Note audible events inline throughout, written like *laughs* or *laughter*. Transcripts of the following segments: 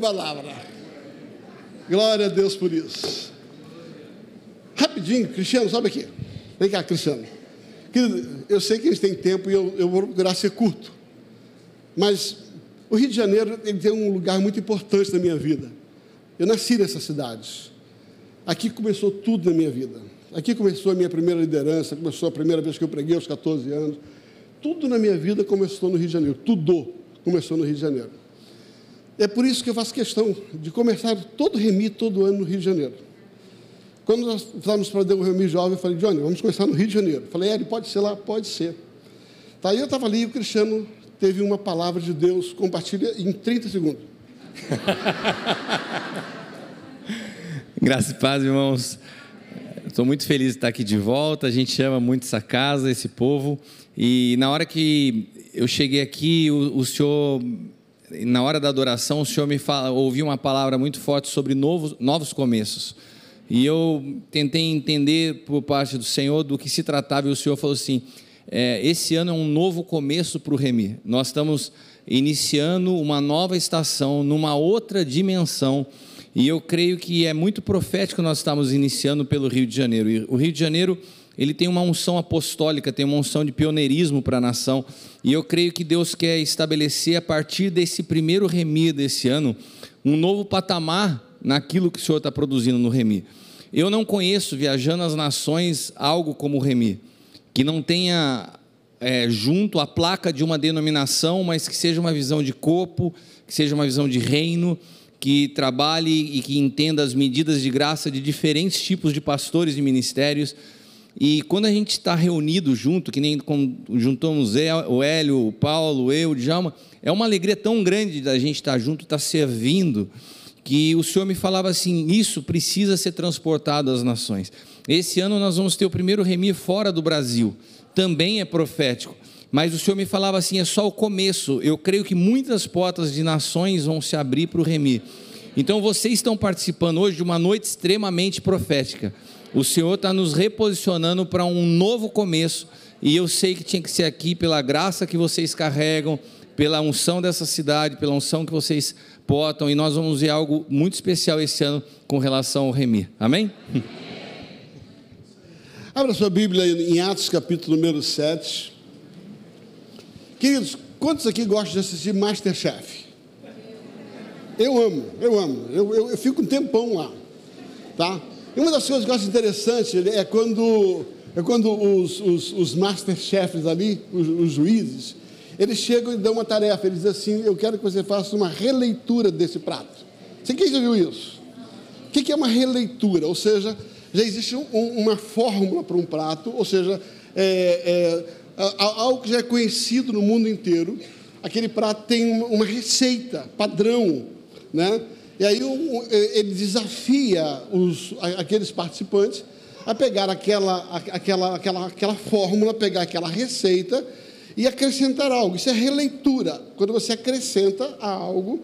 palavra. Glória a Deus por isso. Rapidinho, Cristiano, sobe aqui. Vem cá, Cristiano. Querido, eu sei que eles têm tempo e eu, eu vou procurar ser curto. Mas o Rio de Janeiro ele tem um lugar muito importante na minha vida. Eu nasci nessa cidade. Aqui começou tudo na minha vida. Aqui começou a minha primeira liderança, começou a primeira vez que eu preguei aos 14 anos. Tudo na minha vida começou no Rio de Janeiro. Tudo começou no Rio de Janeiro. É por isso que eu faço questão de começar todo remi todo ano no Rio de Janeiro. Quando nós estávamos para o Remi Jovem, eu falei, Johnny, vamos começar no Rio de Janeiro. Eu falei, Eli, pode ser lá? Pode ser. Tá, eu estava ali e o Cristiano teve uma palavra de Deus, compartilha em 30 segundos. *laughs* Graças e paz, irmãos. Estou muito feliz de estar aqui de volta. A gente ama muito essa casa, esse povo. E na hora que eu cheguei aqui, o, o senhor, na hora da adoração, o senhor me fala, ouviu uma palavra muito forte sobre novos, novos começos. E eu tentei entender por parte do Senhor do que se tratava, e o Senhor falou assim: é, esse ano é um novo começo para o Remi. Nós estamos iniciando uma nova estação, numa outra dimensão e eu creio que é muito profético nós estamos iniciando pelo Rio de Janeiro. E o Rio de Janeiro, ele tem uma unção apostólica, tem uma unção de pioneirismo para a nação. E eu creio que Deus quer estabelecer a partir desse primeiro remi desse ano um novo patamar naquilo que o Senhor está produzindo no remi. Eu não conheço, viajando as nações, algo como o remi, que não tenha é, junto a placa de uma denominação, mas que seja uma visão de corpo, que seja uma visão de reino, que trabalhe e que entenda as medidas de graça de diferentes tipos de pastores e ministérios. E quando a gente está reunido junto, que nem juntamos o Hélio, o Paulo, eu, o Djalma, é uma alegria tão grande da gente estar junto, estar servindo, que o Senhor me falava assim: isso precisa ser transportado às nações. Esse ano nós vamos ter o primeiro remir fora do Brasil, também é profético. Mas o Senhor me falava assim: é só o começo. Eu creio que muitas portas de nações vão se abrir para o Remi. Então vocês estão participando hoje de uma noite extremamente profética. O Senhor está nos reposicionando para um novo começo. E eu sei que tinha que ser aqui pela graça que vocês carregam, pela unção dessa cidade, pela unção que vocês portam. E nós vamos ver algo muito especial esse ano com relação ao Remi. Amém? *laughs* Abra sua Bíblia em Atos capítulo número 7. Queridos, quantos aqui gostam de assistir Masterchef? Eu amo, eu amo. Eu, eu, eu fico um tempão lá. Tá? E uma das coisas que eu acho interessante é quando, é quando os, os, os Masterchefs ali, os, os juízes, eles chegam e dão uma tarefa. Eles dizem assim: Eu quero que você faça uma releitura desse prato. Você quem já viu isso? O que é uma releitura? Ou seja, já existe um, uma fórmula para um prato, ou seja, é, é algo que já é conhecido no mundo inteiro. Aquele prato tem uma receita padrão, né? E aí ele desafia os, aqueles participantes a pegar aquela, aquela, aquela, aquela fórmula, pegar aquela receita e acrescentar algo. Isso é releitura. Quando você acrescenta a algo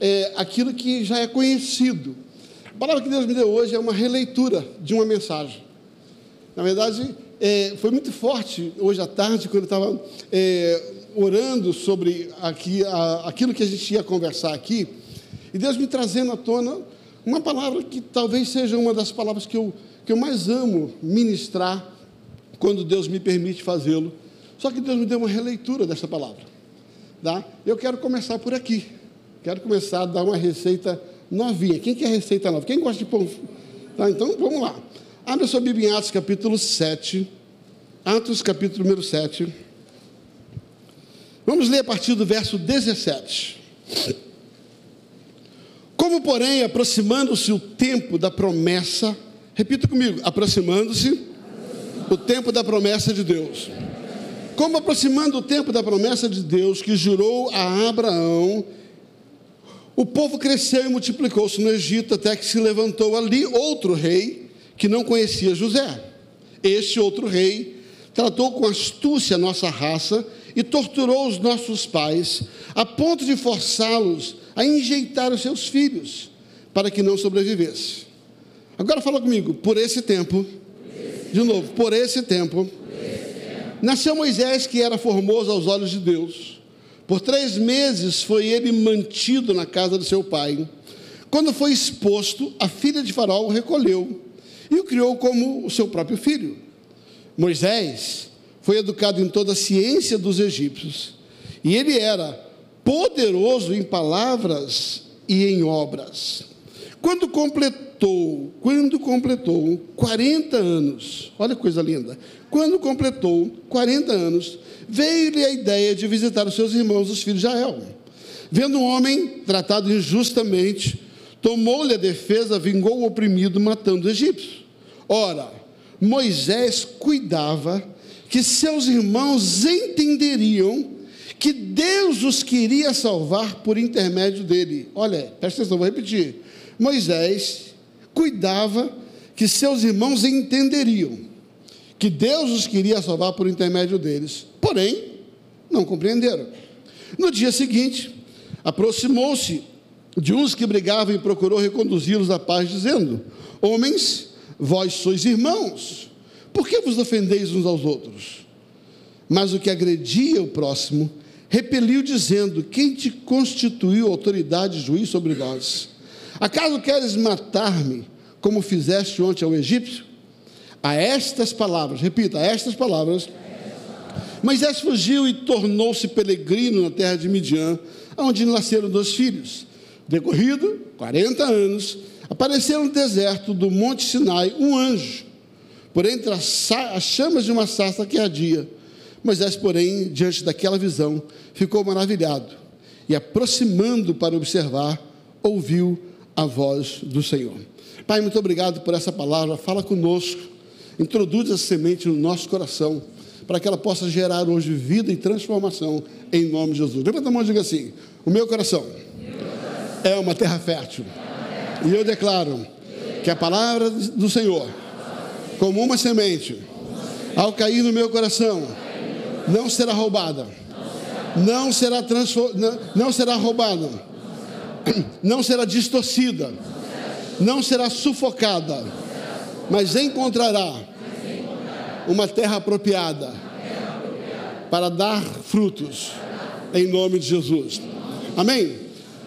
é, aquilo que já é conhecido. A palavra que Deus me deu hoje é uma releitura de uma mensagem. Na verdade, é, foi muito forte hoje à tarde, quando eu estava é, orando sobre aqui, a, aquilo que a gente ia conversar aqui, e Deus me trazendo à tona uma palavra que talvez seja uma das palavras que eu, que eu mais amo ministrar quando Deus me permite fazê-lo. Só que Deus me deu uma releitura dessa palavra. Tá? Eu quero começar por aqui. Quero começar a dar uma receita novinha. Quem quer receita nova? Quem gosta de pão? Tá, então vamos lá. Abra sua Bíblia em Atos capítulo 7. Atos capítulo número 7. Vamos ler a partir do verso 17. Como, porém, aproximando-se o tempo da promessa, repita comigo, aproximando-se o tempo da promessa de Deus. Como aproximando o tempo da promessa de Deus que jurou a Abraão, o povo cresceu e multiplicou-se no Egito até que se levantou ali outro rei que não conhecia José. Este outro rei tratou com astúcia a nossa raça e torturou os nossos pais, a ponto de forçá-los a enjeitar os seus filhos, para que não sobrevivesse. Agora fala comigo, por esse tempo, de novo, por esse tempo, nasceu Moisés, que era formoso aos olhos de Deus, Por três meses foi ele mantido na casa do seu pai. Quando foi exposto, a filha de Faraó o recolheu e o criou como o seu próprio filho. Moisés foi educado em toda a ciência dos egípcios e ele era poderoso em palavras e em obras. Quando completou, quando completou 40 anos, olha que coisa linda. Quando completou 40 anos, veio-lhe a ideia de visitar os seus irmãos, os filhos de Israel. Vendo um homem tratado injustamente, tomou-lhe a defesa, vingou o oprimido, matando o egípcio. Ora, Moisés cuidava que seus irmãos entenderiam que Deus os queria salvar por intermédio dele. Olha, presta atenção, vou repetir. Moisés cuidava que seus irmãos entenderiam que Deus os queria salvar por intermédio deles, porém, não compreenderam. No dia seguinte, aproximou-se de uns que brigavam e procurou reconduzi-los à paz, dizendo: Homens, vós sois irmãos, por que vos ofendeis uns aos outros? Mas o que agredia o próximo, repeliu, dizendo: Quem te constituiu autoridade e juiz sobre nós? Acaso queres matar-me, como fizeste ontem ao egípcio? A estas palavras, repita, a estas palavras, Moisés fugiu e tornou-se peregrino na terra de Midian, onde nasceram dois filhos. Decorrido 40 anos, apareceu no deserto do Monte Sinai um anjo, por entre as, as chamas de uma sarça que ardia. Moisés, porém, diante daquela visão, ficou maravilhado e, aproximando para observar, ouviu a voz do Senhor. Pai, muito obrigado por essa palavra. Fala conosco, introduz essa semente no nosso coração, para que ela possa gerar hoje vida e transformação em nome de Jesus. Levanta a mão e diga assim: O meu coração é uma terra fértil. E eu declaro que a palavra do Senhor, como uma semente, ao cair no meu coração, não será roubada, não será, não, não será roubada, não será distorcida, não será sufocada, mas encontrará uma terra apropriada para dar frutos, em nome de Jesus. Amém?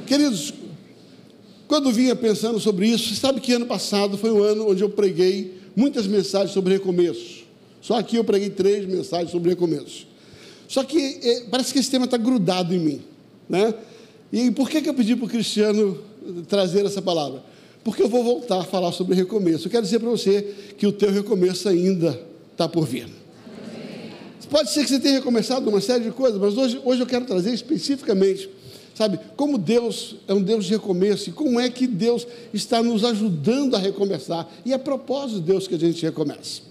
Queridos, quando vinha pensando sobre isso, sabe que ano passado foi um ano onde eu preguei muitas mensagens sobre recomeço. Só aqui eu preguei três mensagens sobre recomeço. Só que é, parece que esse tema está grudado em mim. Né? E por que, que eu pedi para o Cristiano trazer essa palavra? Porque eu vou voltar a falar sobre recomeço. Eu quero dizer para você que o teu recomeço ainda está por vir. Pode ser que você tenha recomeçado uma série de coisas, mas hoje, hoje eu quero trazer especificamente Sabe, como Deus é um Deus de recomeço e como é que Deus está nos ajudando a recomeçar. E é propósito de Deus que a gente recomece.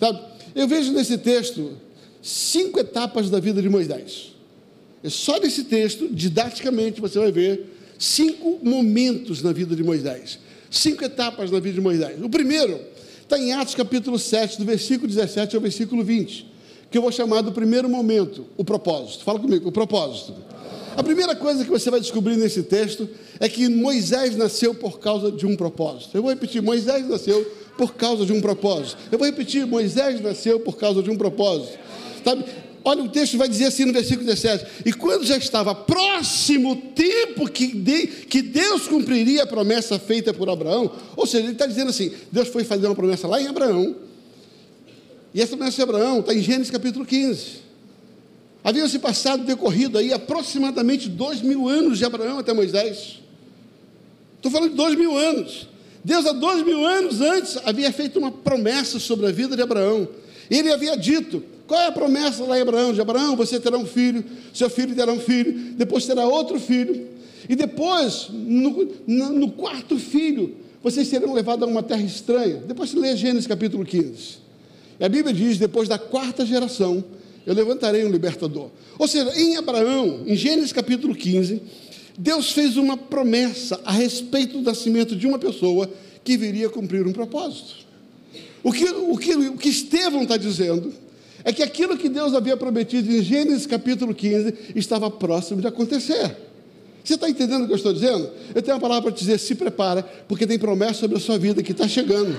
Sabe, eu vejo nesse texto cinco etapas da vida de Moisés. É só nesse texto, didaticamente, você vai ver cinco momentos na vida de Moisés. Cinco etapas na vida de Moisés. O primeiro está em Atos capítulo 7, do versículo 17 ao versículo 20, que eu vou chamar do primeiro momento, o propósito. Fala comigo, o propósito. A primeira coisa que você vai descobrir nesse texto é que Moisés nasceu por causa de um propósito. Eu vou repetir: Moisés nasceu por causa de um propósito. Eu vou repetir: Moisés nasceu por causa de um propósito. Sabe? Olha, o texto vai dizer assim no versículo 17: E quando já estava próximo o tempo que, de, que Deus cumpriria a promessa feita por Abraão, ou seja, ele está dizendo assim: Deus foi fazer uma promessa lá em Abraão, e essa promessa de Abraão está em Gênesis capítulo 15. Haviam se passado, decorrido aí aproximadamente dois mil anos de Abraão até Moisés. Estou falando de dois mil anos. Deus, há dois mil anos antes, havia feito uma promessa sobre a vida de Abraão. Ele havia dito: qual é a promessa lá em Abraão? De Abraão, você terá um filho, seu filho terá um filho, depois terá outro filho, e depois, no, no, quarto filho, vocês serão levados a uma terra estranha. Depois você lê Gênesis capítulo 15. E a Bíblia diz: depois da quarta geração, eu levantarei um libertador. Ou seja, em Abraão, em Gênesis capítulo 15, Deus fez uma promessa a respeito do nascimento de uma pessoa que viria cumprir um propósito. O que, o que, o que Estevão está dizendo é que aquilo que Deus havia prometido em Gênesis capítulo 15 estava próximo de acontecer. Você está entendendo o que eu estou dizendo? Eu tenho uma palavra para te dizer: se prepara, porque tem promessa sobre a sua vida que está chegando.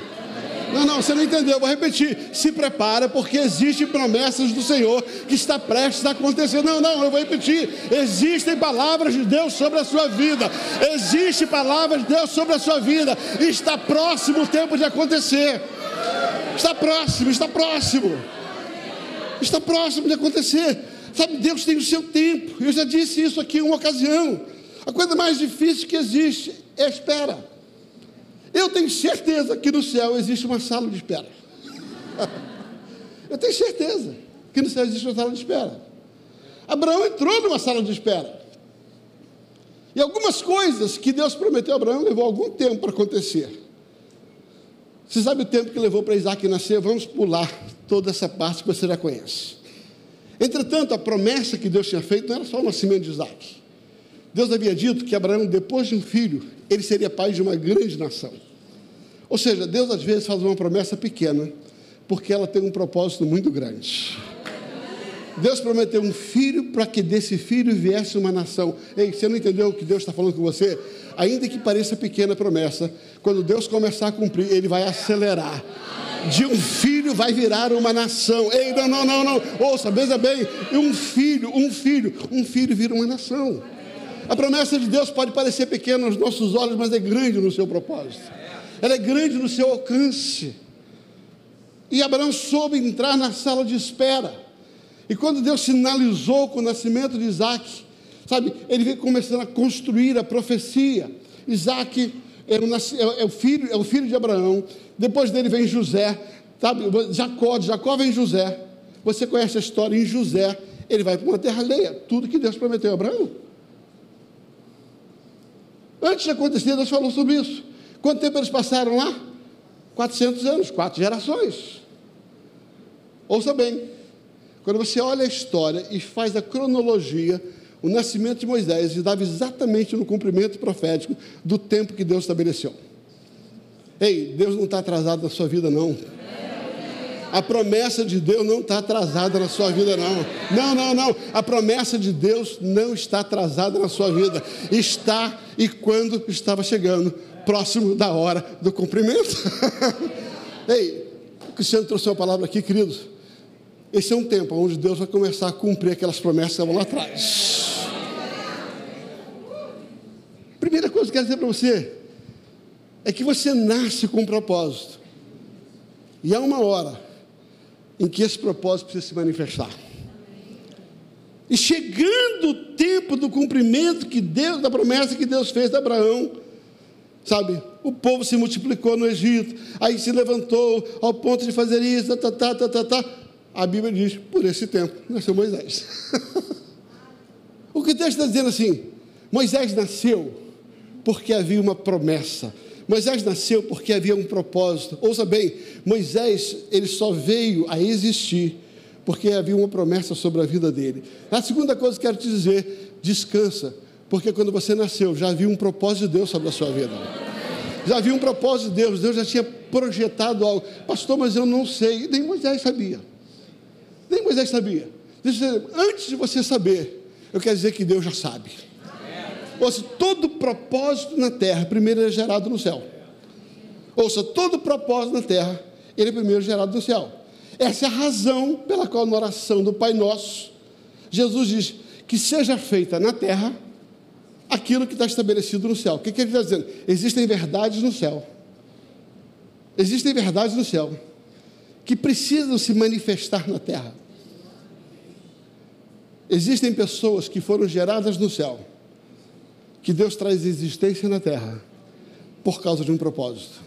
Não, não, você não entendeu, vou repetir. Se prepara, porque existem promessas do Senhor que está prestes a acontecer. Não, não, eu vou repetir. Existem palavras de Deus sobre a sua vida. Existe palavra de Deus sobre a sua vida. Está próximo o tempo de acontecer. Está próximo, está próximo. Está próximo de acontecer. Sabe, Deus tem o seu tempo. Eu já disse isso aqui em uma ocasião. A coisa mais difícil que existe é a espera. Eu tenho certeza que no céu existe uma sala de espera. *laughs* Eu tenho certeza que no céu existe uma sala de espera. Abraão entrou numa sala de espera. E algumas coisas que Deus prometeu a Abraão levou algum tempo para acontecer. Você sabe o tempo que levou para Isaac nascer? Vamos pular toda essa parte que você já conhece. Entretanto, a promessa que Deus tinha feito não era só o nascimento de Isaac. Deus havia dito que Abraão, depois de um filho, ele seria pai de uma grande nação. Ou seja, Deus às vezes faz uma promessa pequena, porque ela tem um propósito muito grande. Deus prometeu um filho para que desse filho viesse uma nação. Ei, você não entendeu o que Deus está falando com você? Ainda que pareça pequena a promessa, quando Deus começar a cumprir, Ele vai acelerar. De um filho vai virar uma nação. Ei, não, não, não, não. Ouça, veja bem. Um filho, um filho, um filho vira uma nação. A promessa de Deus pode parecer pequena aos nossos olhos, mas é grande no seu propósito. Ela é grande no seu alcance. E Abraão soube entrar na sala de espera. E quando Deus sinalizou com o nascimento de Isaac, sabe, ele veio começando a construir a profecia. Isaac é o, é, o, filho, é o filho de Abraão. Depois dele vem José, sabe, Jacó, Jacó vem José. Você conhece a história em José, ele vai para uma terra alheia, tudo que Deus prometeu a Abraão. Antes de acontecer, Deus falou sobre isso. Quanto tempo eles passaram lá? 400 anos, quatro gerações. Ouça bem, quando você olha a história e faz a cronologia, o nascimento de Moisés estava exatamente no cumprimento profético do tempo que Deus estabeleceu. Ei, Deus não está atrasado na sua vida, não. A promessa de Deus não está atrasada na sua vida, não. Não, não, não. A promessa de Deus não está atrasada na sua vida. Está e quando estava chegando, próximo da hora do cumprimento. *laughs* Ei, o Cristiano trouxe uma palavra aqui, queridos. Esse é um tempo onde Deus vai começar a cumprir aquelas promessas que estavam lá atrás. Primeira coisa que eu quero dizer para você é que você nasce com um propósito. E há uma hora em que esse propósito precisa se manifestar. E chegando o tempo do cumprimento que Deus, da promessa que Deus fez a Abraão, sabe? O povo se multiplicou no Egito, aí se levantou ao ponto de fazer isso, tá, tá, tá, tá, tá. A Bíblia diz, por esse tempo, nasceu Moisés. *laughs* o que Deus está dizendo assim, Moisés nasceu porque havia uma promessa. Moisés nasceu porque havia um propósito. Ouça bem, Moisés, ele só veio a existir porque havia uma promessa sobre a vida dele. A segunda coisa que quero te dizer, descansa, porque quando você nasceu já havia um propósito de Deus sobre a sua vida. Já havia um propósito de Deus, Deus já tinha projetado algo. Pastor, mas eu não sei. Nem Moisés sabia. Nem Moisés sabia. Antes de você saber, eu quero dizer que Deus já sabe. Ouça, todo propósito na terra, primeiro é gerado no céu. Ouça, todo propósito na terra, ele é primeiro gerado no céu. Essa é a razão pela qual na oração do Pai Nosso, Jesus diz que seja feita na terra aquilo que está estabelecido no céu. O que, que ele está dizendo? Existem verdades no céu. Existem verdades no céu que precisam se manifestar na terra. Existem pessoas que foram geradas no céu, que Deus traz existência na terra por causa de um propósito.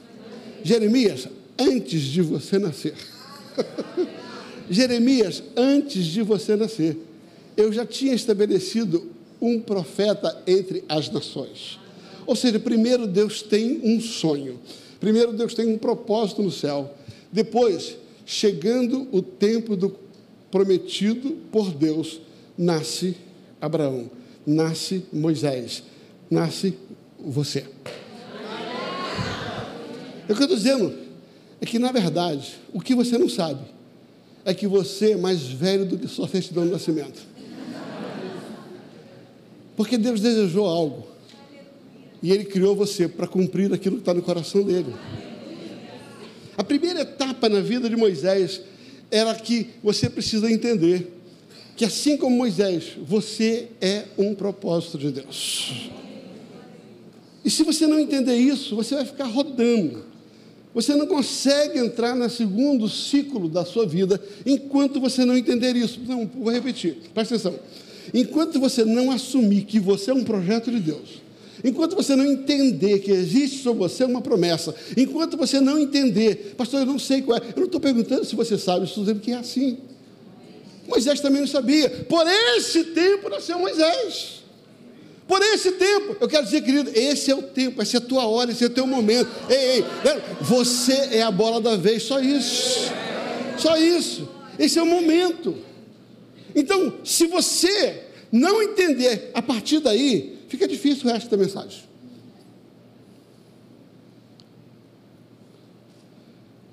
Jeremias, antes de você nascer, *laughs* Jeremias, antes de você nascer, eu já tinha estabelecido um profeta entre as nações. Ou seja, primeiro Deus tem um sonho, primeiro Deus tem um propósito no céu, depois, chegando o tempo do prometido por Deus, nasce Abraão, nasce Moisés, nasce você. É o que eu estou dizendo é que, na verdade, o que você não sabe é que você é mais velho do que sua certidão de nascimento. Porque Deus desejou algo. E Ele criou você para cumprir aquilo que está no coração dele. A primeira etapa na vida de Moisés era que você precisa entender que assim como Moisés, você é um propósito de Deus. E se você não entender isso, você vai ficar rodando. Você não consegue entrar no segundo ciclo da sua vida enquanto você não entender isso. Não, vou repetir, presta atenção. Enquanto você não assumir que você é um projeto de Deus, enquanto você não entender que existe sobre você uma promessa, enquanto você não entender, pastor, eu não sei qual é, eu não estou perguntando se você sabe, estou dizendo que é assim. Moisés também não sabia. Por esse tempo nasceu Moisés. Por esse tempo, eu quero dizer, querido, esse é o tempo, essa é a tua hora, esse é o teu momento. Ei, ei, você é a bola da vez, só isso. Só isso. Esse é o momento. Então, se você não entender a partir daí, fica difícil o resto da mensagem.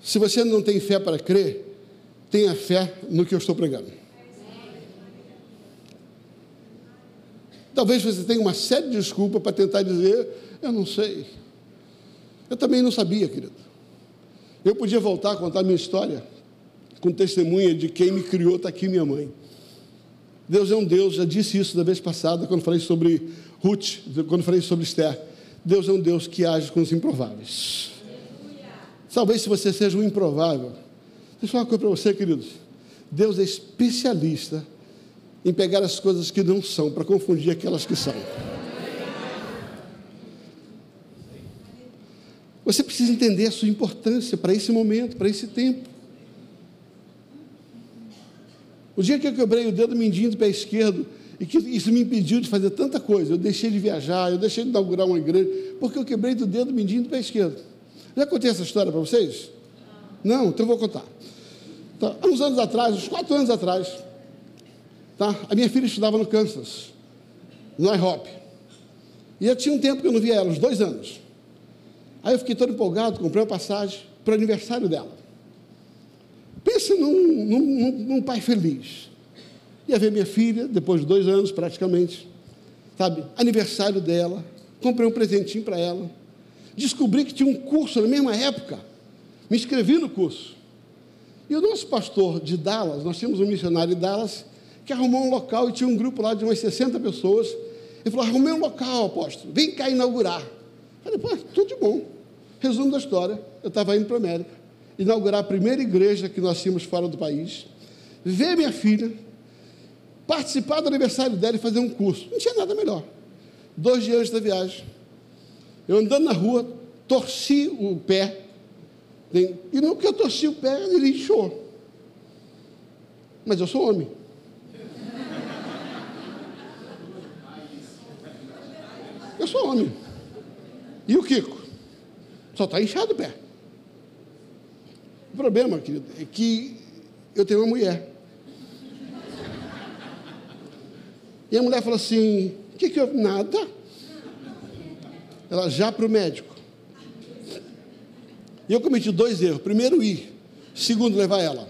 Se você não tem fé para crer, tenha fé no que eu estou pregando. Talvez você tenha uma série de desculpas para tentar dizer, eu não sei. Eu também não sabia, querido. Eu podia voltar a contar minha história com testemunha de quem me criou, está aqui minha mãe. Deus é um Deus, já disse isso da vez passada, quando falei sobre Ruth, quando falei sobre Esther. Deus é um Deus que age com os improváveis. Talvez se você seja um improvável. Deixa eu falar uma coisa para você, queridos. Deus é especialista em pegar as coisas que não são para confundir aquelas que são. Você precisa entender a sua importância para esse momento, para esse tempo. O dia que eu quebrei o dedo mindinho do pé esquerdo e que isso me impediu de fazer tanta coisa, eu deixei de viajar, eu deixei de inaugurar uma igreja, porque eu quebrei do dedo mindinho do pé esquerdo. Já contei essa história para vocês? Não, então vou contar. Então, há uns anos atrás, uns quatro anos atrás, Tá? A minha filha estudava no Kansas, no IHOP. E eu tinha um tempo que eu não via ela, uns dois anos. Aí eu fiquei todo empolgado, comprei uma passagem para o aniversário dela. Pensa num, num, num, pai feliz. Ia ver minha filha, depois de dois anos praticamente, sabe? Aniversário dela, comprei um presentinho para ela. Descobri que tinha um curso na mesma época. Me inscrevi no curso. E o nosso pastor de Dallas, nós tínhamos um missionário de Dallas, que arrumou um local e tinha um grupo lá de umas 60 pessoas. Ele falou: arrumei um local, apóstolo, vem cá inaugurar. Eu falei, pô, tudo de bom. Resumo da história: eu estava indo para a América, inaugurar a primeira igreja que nós tínhamos fora do país, ver minha filha, participar do aniversário dela e fazer um curso. Não tinha nada melhor. Dois dias antes da viagem, eu andando na rua, torci o pé, e no que eu torci o pé, ele inchou. Mas eu sou homem. Eu sou homem. E o Kiko? Só está inchado o pé. O problema, querido, é que eu tenho uma mulher. E a mulher falou assim: o que, que eu. Nada. Ela já para o médico. E eu cometi dois erros. Primeiro, ir. Segundo, levar ela.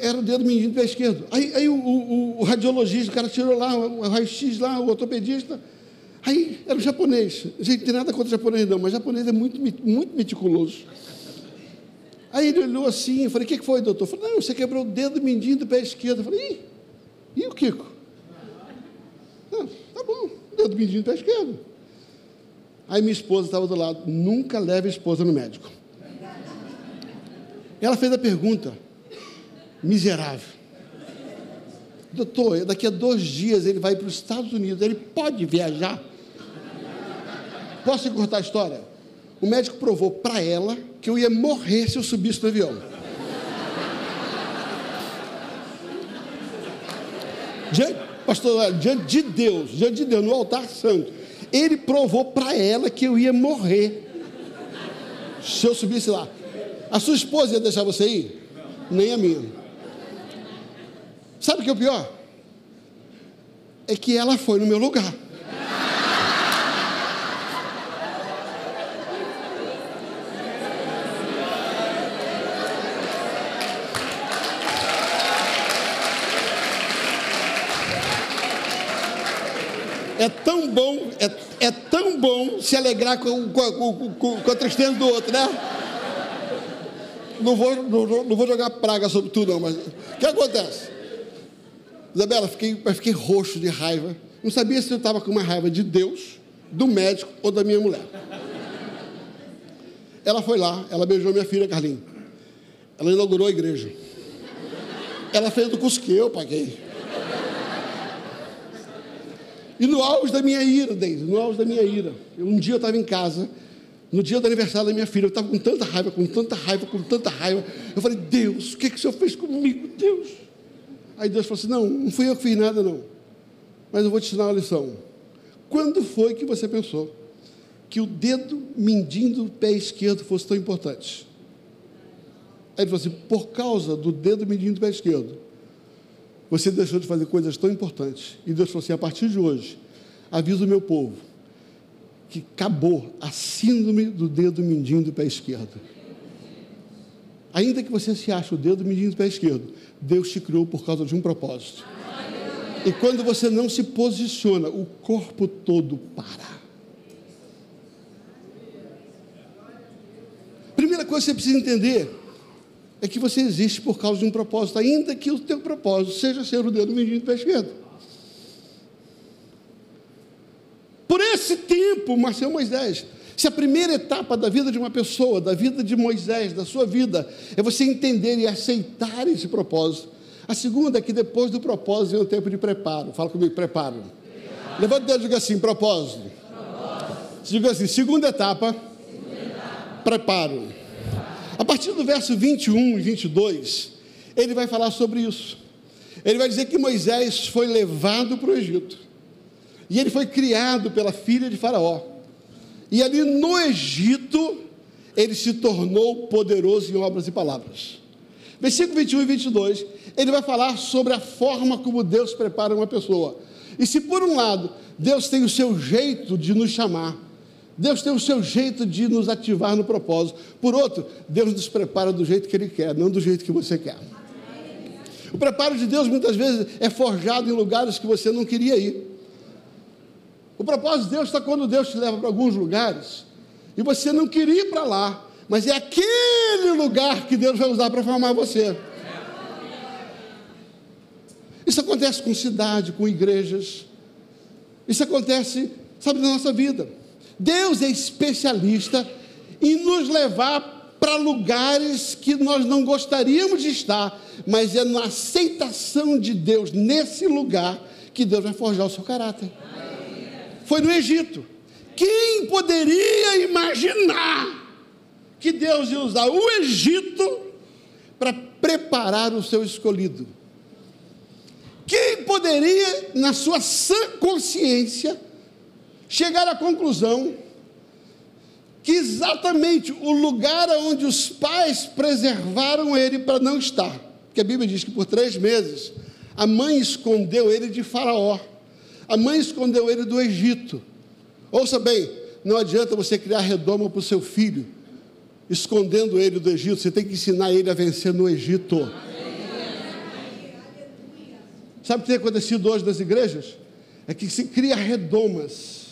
Era o dedo mindinho do pé esquerdo. Aí, aí o, o, o, radiologista, o cara tirou lá, o raio-x lá, o ortopedista. Aí era o japonês. Gente, tem nada contra o japonês, não, mas o japonês é muito, muito meticuloso. Aí ele olhou assim, eu falei, o que foi, doutor? Falei, não, você quebrou o dedo mindinho do pé esquerdo. Eu falei, e o Kiko? Não, tá bom, dedo mindinho do pé esquerdo. Aí minha esposa estava do lado, nunca leve a esposa no médico. Ela fez a pergunta, miserável. Doutor, daqui a dois dias ele vai para os Estados Unidos, ele pode viajar? Posso encurtar a história? O médico provou para ela que eu ia morrer se eu subisse no avião. Diante, pastor, diante de Deus, diante de Deus, no altar santo, ele provou para ela que eu ia morrer se eu subisse lá. A sua esposa ia deixar você ir? Nem a minha. Sabe o que é o pior? É que ela foi no meu lugar. É tão bom, é, é tão bom se alegrar com, com, com, com a tristeza do outro, né? Não vou, não, não vou jogar praga sobre tudo, não, mas o que acontece? Isabela, fiquei, fiquei roxo de raiva. Não sabia se eu estava com uma raiva de Deus, do médico ou da minha mulher. Ela foi lá, ela beijou minha filha, Carlinhos. Ela inaugurou a igreja. Ela fez do curso que eu paguei. E no auge da minha ira, Deise, no auge da minha ira. Um dia eu estava em casa, no dia do aniversário da minha filha, eu estava com tanta raiva, com tanta raiva, com tanta raiva. Eu falei, Deus, o que, que o Senhor fez comigo, Deus? Aí Deus falou assim: Não, não fui eu que fiz nada, não. Mas eu vou te ensinar uma lição. Quando foi que você pensou que o dedo mindinho do pé esquerdo fosse tão importante? Aí ele falou assim: Por causa do dedo mindinho do pé esquerdo, você deixou de fazer coisas tão importantes. E Deus falou assim: a partir de hoje, aviso o meu povo que acabou a síndrome do dedo mindinho do pé esquerdo. Ainda que você se ache o dedo mindinho do pé esquerdo, Deus te criou por causa de um propósito. E quando você não se posiciona, o corpo todo para. Primeira coisa que você precisa entender é que você existe por causa de um propósito, ainda que o teu propósito seja ser o dedo mindinho do pé esquerdo. Por esse tempo, Marcelo Moisés, se a primeira etapa da vida de uma pessoa, da vida de Moisés, da sua vida, é você entender e aceitar esse propósito, a segunda é que depois do propósito vem um tempo de preparo. Fala comigo, preparo. preparo. Levanta o dedo e diga assim: propósito. propósito. Diga assim: segunda etapa, segunda etapa. preparo. A partir do verso 21 e 22, ele vai falar sobre isso. Ele vai dizer que Moisés foi levado para o Egito. E ele foi criado pela filha de Faraó. E ali no Egito, ele se tornou poderoso em obras e palavras. Versículo 21 e 22, ele vai falar sobre a forma como Deus prepara uma pessoa. E se por um lado, Deus tem o seu jeito de nos chamar, Deus tem o seu jeito de nos ativar no propósito. Por outro, Deus nos prepara do jeito que Ele quer, não do jeito que você quer. O preparo de Deus muitas vezes é forjado em lugares que você não queria ir. O propósito de Deus está quando Deus te leva para alguns lugares e você não queria ir para lá, mas é aquele lugar que Deus vai usar para formar você. Isso acontece com cidade, com igrejas. Isso acontece, sabe, na nossa vida. Deus é especialista em nos levar para lugares que nós não gostaríamos de estar, mas é na aceitação de Deus nesse lugar que Deus vai forjar o seu caráter. Foi no Egito. Quem poderia imaginar que Deus ia usar o Egito para preparar o seu escolhido? Quem poderia, na sua sã consciência, chegar à conclusão que exatamente o lugar onde os pais preservaram ele para não estar, porque a Bíblia diz que por três meses a mãe escondeu ele de Faraó, a mãe escondeu ele do Egito. Ouça bem, não adianta você criar redoma para o seu filho, escondendo ele do Egito, você tem que ensinar ele a vencer no Egito. Sabe o que tem acontecido hoje nas igrejas? É que se cria redomas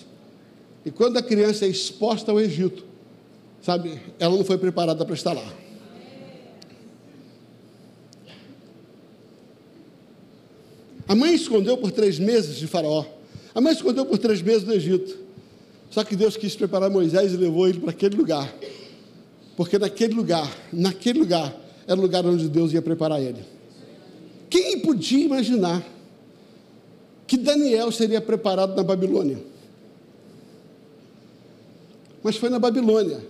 e quando a criança é exposta ao Egito, sabe, ela não foi preparada para estar lá. A mãe escondeu por três meses de Faraó. A mãe escondeu por três meses no Egito. Só que Deus quis preparar Moisés e levou ele para aquele lugar. Porque naquele lugar, naquele lugar, era o lugar onde Deus ia preparar ele. Quem podia imaginar que Daniel seria preparado na Babilônia? Mas foi na Babilônia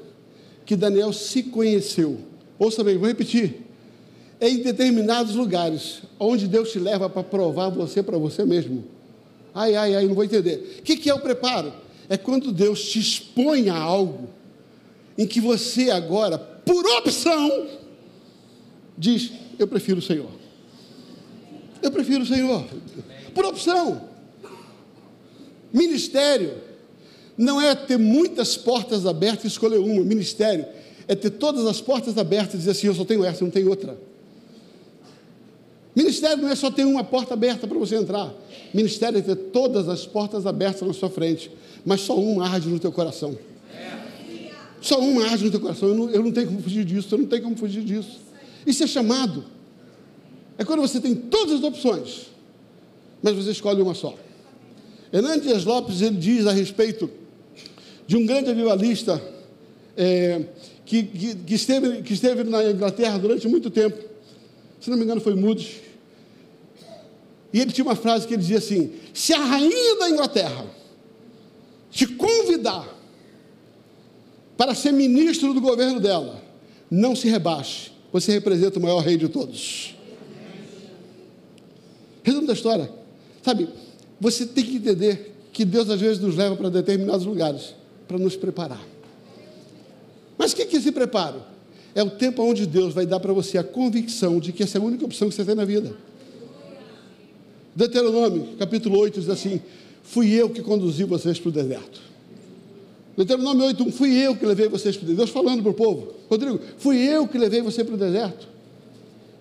que Daniel se conheceu. Ouça bem, vou repetir. Em determinados lugares onde Deus te leva para provar você para você mesmo. Ai, ai, ai, não vou entender. O que, que é o preparo? É quando Deus te expõe a algo em que você agora, por opção, diz: Eu prefiro o Senhor. Eu prefiro o Senhor. Por opção. Ministério não é ter muitas portas abertas e escolher uma. Ministério é ter todas as portas abertas e dizer assim: eu só tenho essa, não tenho outra. Ministério não é só ter uma porta aberta para você entrar. Ministério é ter todas as portas abertas na sua frente, mas só uma arde no teu coração. Só uma arde no teu coração. Eu não, eu não tenho como fugir disso, eu não tenho como fugir disso. Isso é chamado. É quando você tem todas as opções, mas você escolhe uma só. Hernandes Lopes ele diz a respeito de um grande avivalista é, que, que, que, esteve, que esteve na Inglaterra durante muito tempo. Se não me engano, foi Moody's. E ele tinha uma frase que ele dizia assim: Se a rainha da Inglaterra te convidar para ser ministro do governo dela, não se rebaixe, você representa o maior rei de todos. Resumo da história, sabe? Você tem que entender que Deus às vezes nos leva para determinados lugares para nos preparar. Mas o que é esse preparo? É o tempo onde Deus vai dar para você a convicção de que essa é a única opção que você tem na vida. Deuteronômio, capítulo 8, diz assim: Fui eu que conduzi vocês para o deserto. Deuteronômio 8, 1, fui eu que levei vocês para o deserto. Deus falando para o povo: Rodrigo, fui eu que levei você para o deserto.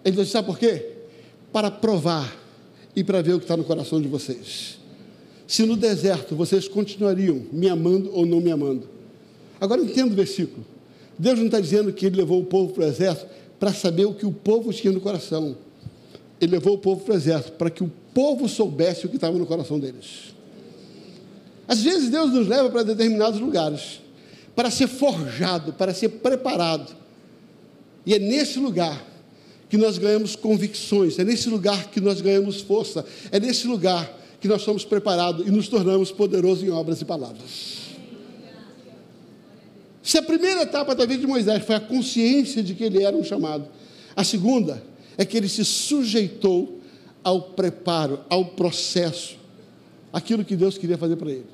Ele disse: Sabe por quê? Para provar e para ver o que está no coração de vocês. Se no deserto vocês continuariam me amando ou não me amando. Agora entenda o versículo. Deus não está dizendo que ele levou o povo para o exército para saber o que o povo tinha no coração. Ele levou o povo para o exército para que o povo soubesse o que estava no coração deles. Às vezes Deus nos leva para determinados lugares para ser forjado, para ser preparado. E é nesse lugar que nós ganhamos convicções, é nesse lugar que nós ganhamos força, é nesse lugar que nós somos preparados e nos tornamos poderosos em obras e palavras. Se a primeira etapa da vida de Moisés foi a consciência de que ele era um chamado, a segunda é que ele se sujeitou ao preparo, ao processo, aquilo que Deus queria fazer para ele.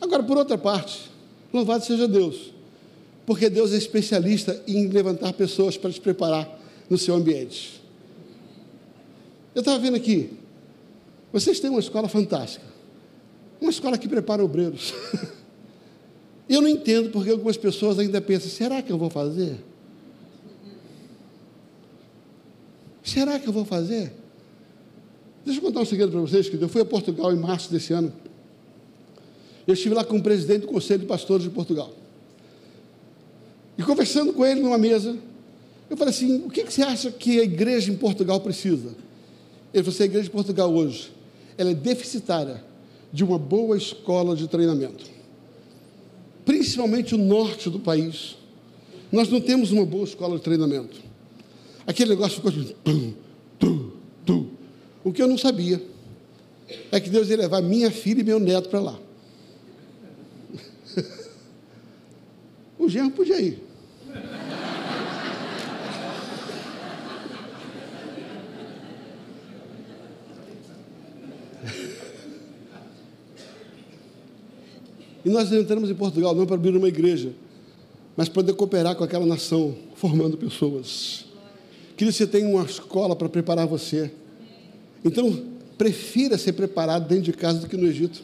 Agora, por outra parte, louvado seja Deus, porque Deus é especialista em levantar pessoas para te preparar no seu ambiente. Eu estava vendo aqui, vocês têm uma escola fantástica, uma escola que prepara obreiros. *laughs* Eu não entendo porque algumas pessoas ainda pensam: será que eu vou fazer? Será que eu vou fazer? Deixa eu contar um segredo para vocês, que eu fui a Portugal em março desse ano. Eu estive lá com o presidente do Conselho de Pastores de Portugal. E conversando com ele numa mesa, eu falei assim: o que, que você acha que a igreja em Portugal precisa? Ele falou assim: a igreja de Portugal hoje, ela é deficitária de uma boa escola de treinamento principalmente o norte do país, nós não temos uma boa escola de treinamento. Aquele negócio ficou assim, tum, tum, tum. O que eu não sabia é que Deus ia levar minha filha e meu neto para lá. *laughs* o genro podia ir. *laughs* E nós entramos em Portugal não para abrir uma igreja, mas para poder cooperar com aquela nação, formando pessoas. Que você tem uma escola para preparar você. Então, prefira ser preparado dentro de casa do que no Egito.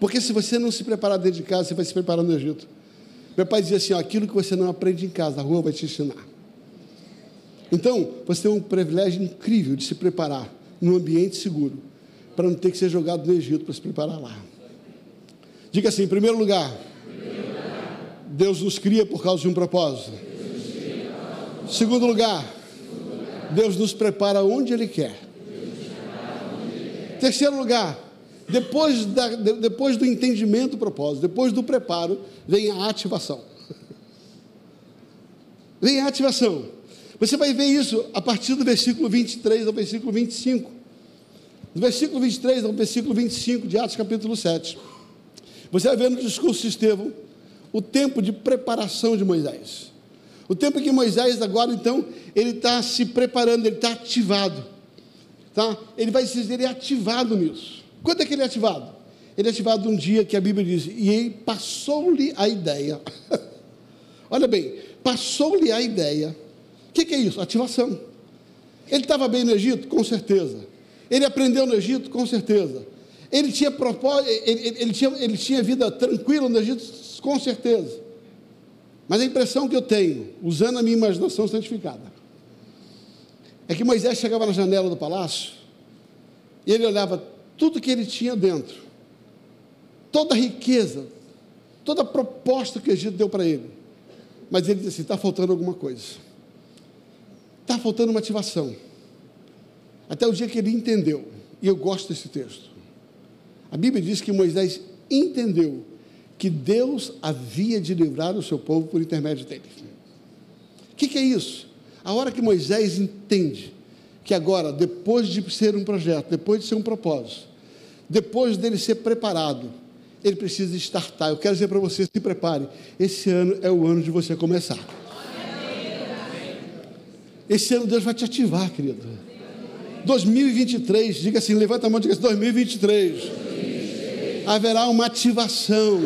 Porque se você não se preparar dentro de casa, você vai se preparar no Egito. Meu pai dizia assim: ó, aquilo que você não aprende em casa, a rua vai te ensinar. Então, você tem um privilégio incrível de se preparar num ambiente seguro para não ter que ser jogado no Egito para se preparar lá. Diga assim: em primeiro lugar, Deus nos cria por causa de um propósito. Segundo lugar, Deus nos prepara onde Ele quer. Terceiro lugar, depois, da, depois do entendimento do propósito, depois do preparo, vem a ativação. Vem a ativação. Você vai ver isso a partir do versículo 23 ao versículo 25 do versículo 23 ao versículo 25 de Atos capítulo 7. Você vai ver no discurso de Estevão o tempo de preparação de Moisés. O tempo em que Moisés agora, então, ele está se preparando, ele está ativado. Tá? Ele vai dizer, ele é ativado nisso. Quando é que ele é ativado? Ele é ativado um dia que a Bíblia diz, e passou-lhe a ideia. *laughs* Olha bem, passou-lhe a ideia. O que, que é isso? Ativação. Ele estava bem no Egito? Com certeza. Ele aprendeu no Egito, com certeza. Ele tinha propósito, ele, ele, ele, tinha, ele tinha vida tranquila no Egito, com certeza. Mas a impressão que eu tenho, usando a minha imaginação santificada, é que Moisés chegava na janela do palácio e ele olhava tudo que ele tinha dentro, toda a riqueza, toda a proposta que o Egito deu para ele. Mas ele disse assim: está faltando alguma coisa, está faltando uma ativação. Até o dia que ele entendeu, e eu gosto desse texto. A Bíblia diz que Moisés entendeu que Deus havia de livrar o seu povo por intermédio dele. O que, que é isso? A hora que Moisés entende que agora, depois de ser um projeto, depois de ser um propósito, depois dele ser preparado, ele precisa startar. Eu quero dizer para você: se prepare. Esse ano é o ano de você começar. Esse ano Deus vai te ativar, querido. 2023, diga assim: levanta a mão e diga assim: 2023 haverá uma ativação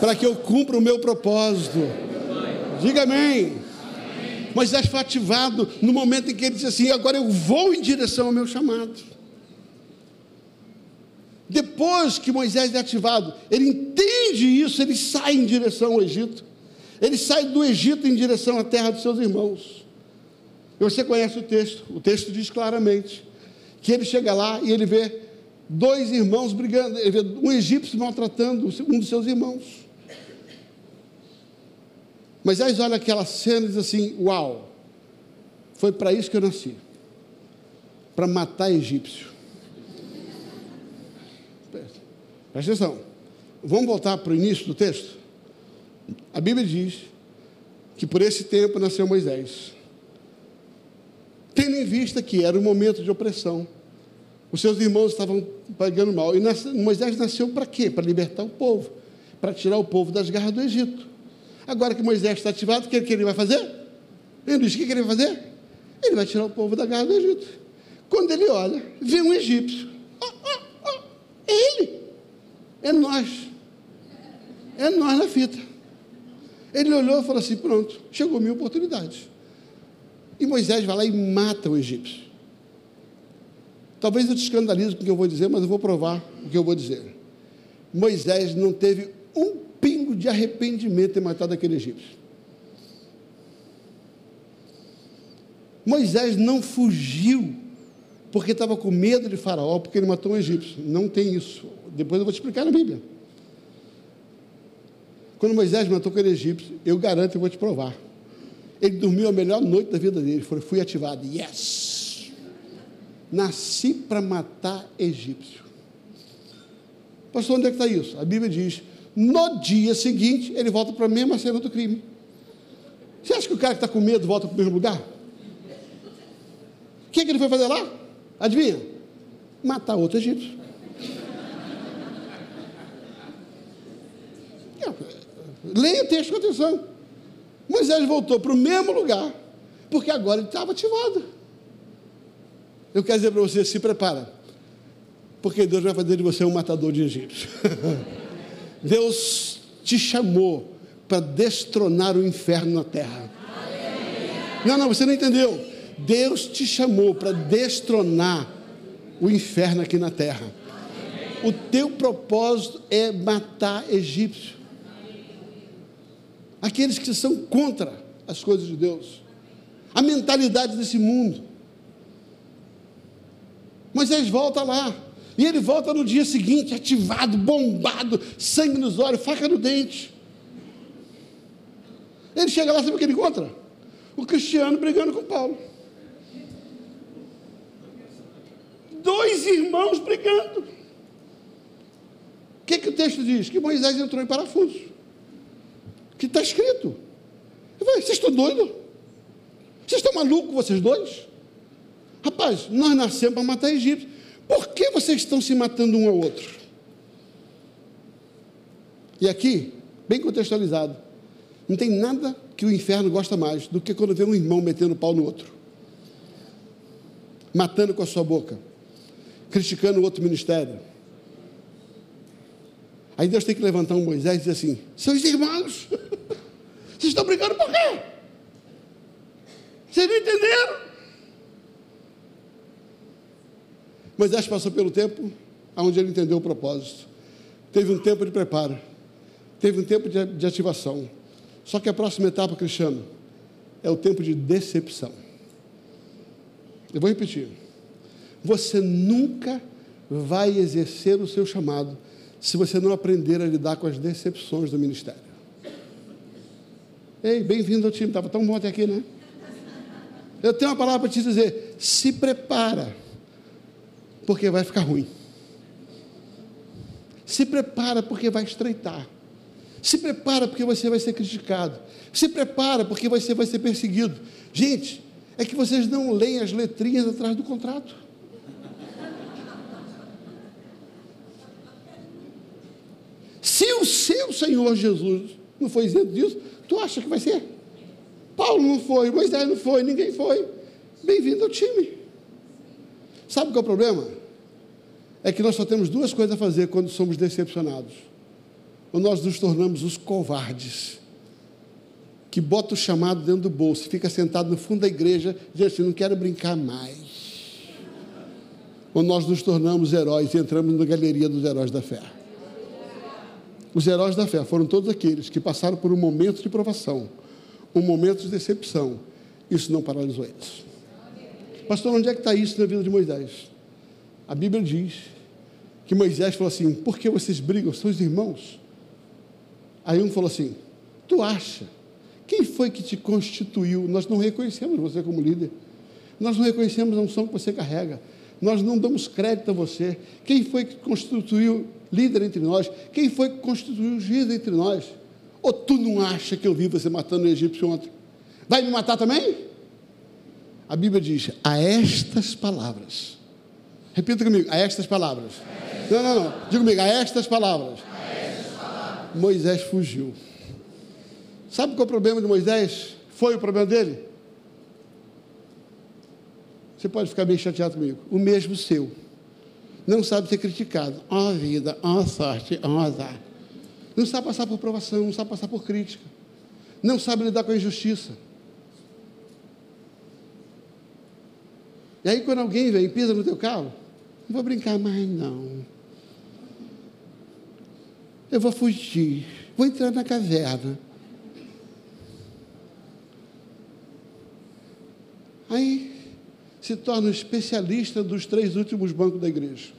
para que eu cumpra o meu propósito. Diga amém. Moisés foi ativado no momento em que ele disse assim: agora eu vou em direção ao meu chamado. Depois que Moisés é ativado, ele entende isso, ele sai em direção ao Egito. Ele sai do Egito em direção à terra dos seus irmãos. E você conhece o texto, o texto diz claramente que ele chega lá e ele vê dois irmãos brigando, um egípcio maltratando um dos seus irmãos. Moisés olha aquela cena e diz assim: Uau, foi para isso que eu nasci para matar egípcio. Presta atenção. Vamos voltar para o início do texto? A Bíblia diz que por esse tempo nasceu Moisés. Tendo em vista que era um momento de opressão, os seus irmãos estavam pagando mal. E Moisés nasceu para quê? Para libertar o povo, para tirar o povo das garras do Egito. Agora que Moisés está ativado, o que, ele vai fazer? Ele diz: o que ele vai fazer? Ele vai tirar o povo da garra do Egito. Quando ele olha, vê um egípcio. Oh, oh, oh, é ele. É nós. É nós na fita. Ele olhou e falou assim: pronto, chegou minha oportunidade. E Moisés vai lá e mata o egípcio. Talvez eu te escandalize com o que eu vou dizer, mas eu vou provar o que eu vou dizer. Moisés não teve um pingo de arrependimento em matar aquele egípcio. Moisés não fugiu porque estava com medo de Faraó, porque ele matou um egípcio. Não tem isso. Depois eu vou te explicar na Bíblia. Quando Moisés matou aquele egípcio, eu garanto e vou te provar. Ele dormiu a melhor noite da vida dele. Foi, fui ativado. Yes! Nasci para matar egípcio. Pastor, onde é que está isso? A Bíblia diz no dia seguinte, ele volta para a mesma cena do crime. Você acha que o cara que está com medo volta para o mesmo lugar? O que, é que ele foi fazer lá? Adivinha? Matar outro egípcio. *laughs* Leia o texto com atenção. Moisés voltou para o mesmo lugar, porque agora ele estava ativado. Eu quero dizer para você: se prepara, porque Deus vai fazer de você um matador de egípcios. *laughs* Deus te chamou para destronar o inferno na terra. Não, não, você não entendeu. Deus te chamou para destronar o inferno aqui na terra. O teu propósito é matar egípcio. Aqueles que são contra as coisas de Deus. A mentalidade desse mundo. Moisés volta lá. E ele volta no dia seguinte, ativado, bombado, sangue nos olhos, faca no dente. Ele chega lá, sabe o que ele encontra? O cristiano brigando com Paulo. Dois irmãos brigando. O que, que o texto diz? Que Moisés entrou em parafuso. Que está escrito. Eu falei, vocês estão doidos? Vocês estão malucos, vocês dois? Rapaz, nós nascemos para matar egípcios. Por que vocês estão se matando um ao outro? E aqui, bem contextualizado, não tem nada que o inferno gosta mais do que quando vê um irmão metendo pau no outro, matando com a sua boca, criticando o outro ministério. Aí Deus tem que levantar um Moisés e dizer assim: seus irmãos, *laughs* vocês estão brigando por quê? Vocês não entenderam? Moisés passou pelo tempo onde ele entendeu o propósito. Teve um tempo de preparo. Teve um tempo de, de ativação. Só que a próxima etapa, Cristiano, é o tempo de decepção. Eu vou repetir. Você nunca vai exercer o seu chamado se você não aprender a lidar com as decepções do ministério. Ei, bem-vindo ao time, estava tão bom até aqui, né? Eu tenho uma palavra para te dizer: se prepara, porque vai ficar ruim. Se prepara, porque vai estreitar. Se prepara, porque você vai ser criticado. Se prepara, porque você vai ser perseguido. Gente, é que vocês não leem as letrinhas atrás do contrato. Se o seu Senhor Jesus não foi isento disso, tu acha que vai ser? Paulo não foi, Moisés não foi, ninguém foi. Bem-vindo ao time. Sabe qual é o problema? É que nós só temos duas coisas a fazer quando somos decepcionados. Ou nós nos tornamos os covardes, que bota o chamado dentro do bolso, fica sentado no fundo da igreja, diz assim: não quero brincar mais. Ou nós nos tornamos heróis e entramos na galeria dos heróis da fé. Os heróis da fé foram todos aqueles que passaram por um momento de provação, um momento de decepção. Isso não paralisou eles. Pastor, onde é que está isso na vida de Moisés? A Bíblia diz que Moisés falou assim: por que vocês brigam? São os irmãos. Aí um falou assim: tu acha? Quem foi que te constituiu? Nós não reconhecemos você como líder. Nós não reconhecemos a unção que você carrega. Nós não damos crédito a você. Quem foi que constituiu líder entre nós? Quem foi que constituiu juiz entre nós? Ou tu não acha que eu vi você matando o egípcio ontem? Vai me matar também? A Bíblia diz: a estas palavras. Repita comigo: a estas palavras. Não, não, não. Diga comigo: a estas palavras. Moisés fugiu. Sabe qual é o problema de Moisés? Foi o problema dele? Você pode ficar bem chateado comigo. O mesmo seu. Não sabe ser criticado. Ó oh, vida, ó oh, sorte, ó oh, azar. Não sabe passar por provação, não sabe passar por crítica. Não sabe lidar com a injustiça. E aí quando alguém vem e pisa no teu carro, não vou brincar mais não. Eu vou fugir, vou entrar na caverna. Aí se torna um especialista dos três últimos bancos da igreja.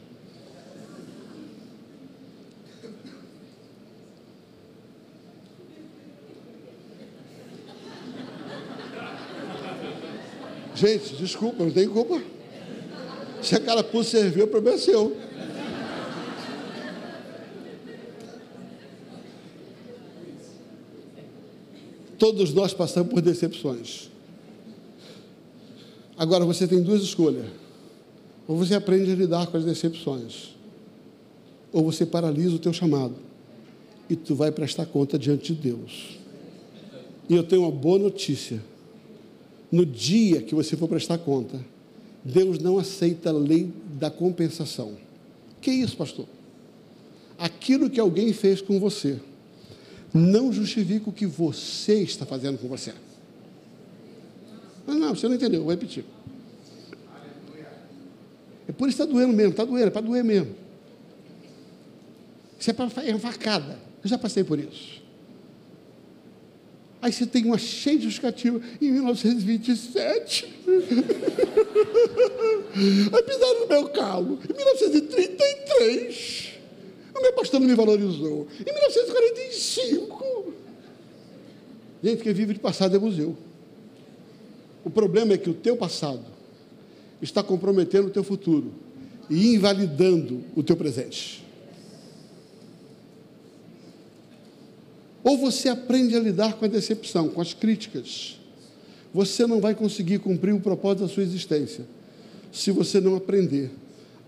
Gente, desculpa, não tem culpa. Se a carapuça serviu, o problema é seu. Todos nós passamos por decepções. Agora você tem duas escolhas. Ou você aprende a lidar com as decepções, ou você paralisa o teu chamado e tu vai prestar conta diante de Deus. E eu tenho uma boa notícia no dia que você for prestar conta, Deus não aceita a lei da compensação. Que isso, pastor? Aquilo que alguém fez com você não justifica o que você está fazendo com você. Mas não, você não entendeu, vou repetir. É por isso que está doendo mesmo, está doendo, é para doer mesmo. Isso é para é facada. Eu já passei por isso. Aí você tem uma cheia de justificativa. Em 1927. Aí pisaram no meu calo. Em 1933. O meu pastor não me valorizou. Em 1945. Gente, quem vive de passado é museu. O problema é que o teu passado está comprometendo o teu futuro e invalidando o teu presente. Ou você aprende a lidar com a decepção, com as críticas. Você não vai conseguir cumprir o propósito da sua existência se você não aprender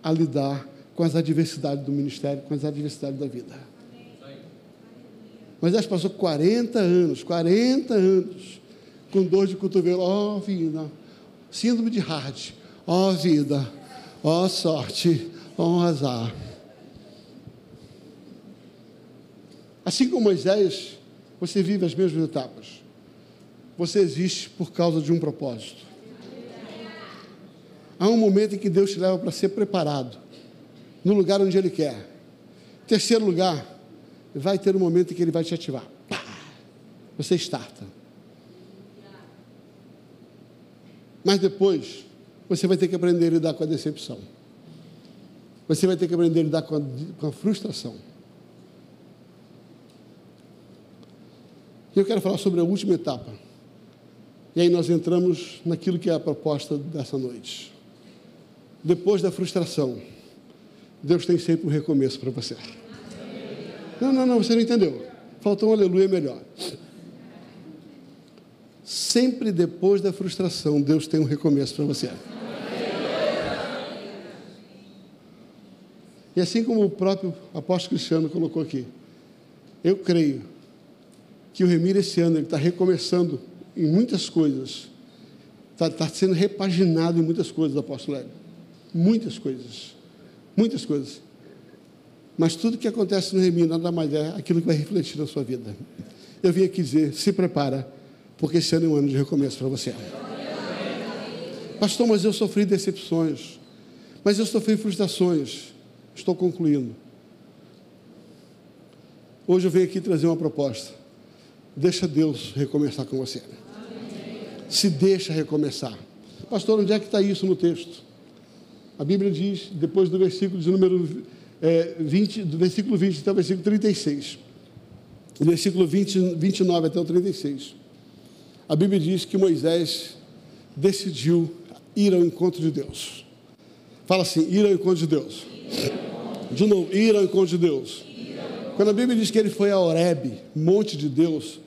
a lidar com as adversidades do ministério, com as adversidades da vida. Mas já passou 40 anos, 40 anos, com dor de cotovelo, ó oh, vida, síndrome de Hart, ó oh, vida, ó oh, sorte, ó azar. Assim como Moisés, você vive as mesmas etapas. Você existe por causa de um propósito. Há um momento em que Deus te leva para ser preparado no lugar onde Ele quer. Terceiro lugar, vai ter um momento em que Ele vai te ativar. Pá! Você starta. Mas depois, você vai ter que aprender a lidar com a decepção. Você vai ter que aprender a lidar com a, com a frustração. E eu quero falar sobre a última etapa. E aí nós entramos naquilo que é a proposta dessa noite. Depois da frustração, Deus tem sempre um recomeço para você. Não, não, não, você não entendeu. Faltou um aleluia melhor. Sempre depois da frustração, Deus tem um recomeço para você. E assim como o próprio apóstolo Cristiano colocou aqui, eu creio que o Remir esse ano está recomeçando em muitas coisas, está tá sendo repaginado em muitas coisas, apóstolo Hélio. Muitas coisas. Muitas coisas. Mas tudo que acontece no Remir nada mais é aquilo que vai refletir na sua vida. Eu vim aqui dizer, se prepara, porque esse ano é um ano de recomeço para você. Pastor, mas eu sofri decepções, mas eu sofri frustrações. Estou concluindo. Hoje eu venho aqui trazer uma proposta. Deixa Deus recomeçar com você. Se deixa recomeçar. Pastor, onde é que está isso no texto? A Bíblia diz, depois do versículo de número é, 20, do versículo 20 até o versículo 36. Do versículo 20, 29 até o 36. A Bíblia diz que Moisés decidiu ir ao encontro de Deus. Fala assim: ir ao encontro de Deus. De novo, ir ao encontro de Deus. Quando a Bíblia diz que ele foi a Horeb, monte de Deus,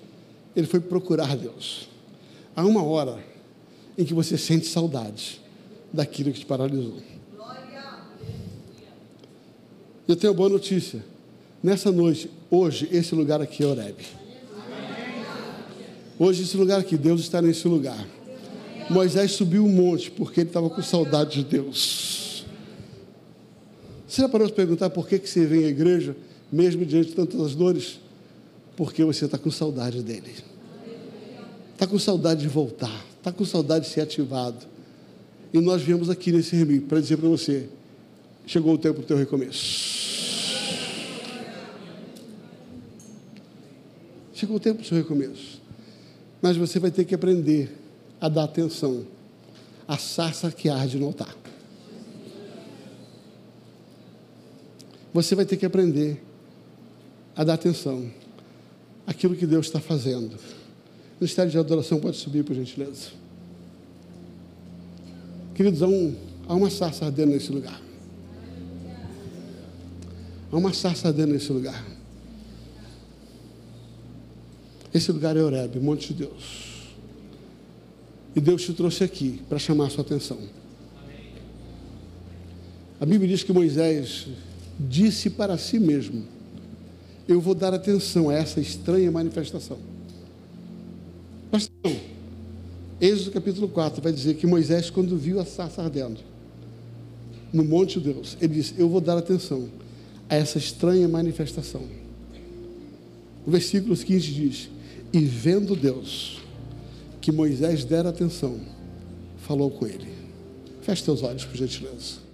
ele foi procurar Deus. Há uma hora em que você sente saudade daquilo que te paralisou. Eu tenho boa notícia. Nessa noite, hoje, esse lugar aqui é Horeb. Hoje, esse lugar aqui, Deus está nesse lugar. Moisés subiu um monte porque ele estava com saudade de Deus. Você já parou de perguntar por que, que você vem à igreja, mesmo diante de tantas dores? Porque você está com saudade dele. Está com saudade de voltar. Está com saudade de ser ativado. E nós viemos aqui nesse remix para dizer para você: chegou o tempo do teu recomeço. Chegou o tempo do seu recomeço. Mas você vai ter que aprender a dar atenção à sarça que arde no altar. Você vai ter que aprender a dar atenção àquilo que Deus está fazendo. O Ministério de Adoração pode subir, por gentileza. Queridos, há, um, há uma sarça ardendo nesse lugar. Há uma sarça ardendo nesse lugar. Esse lugar é Oreb, monte de Deus. E Deus te trouxe aqui para chamar a sua atenção. A Bíblia diz que Moisés disse para si mesmo: Eu vou dar atenção a essa estranha manifestação. Pastor, Êxodo capítulo 4 vai dizer que Moisés, quando viu a sarça ardendo no monte de Deus, ele disse: Eu vou dar atenção a essa estranha manifestação. O versículo 15 diz: E vendo Deus que Moisés dera atenção, falou com ele. Feche teus olhos, por gentileza.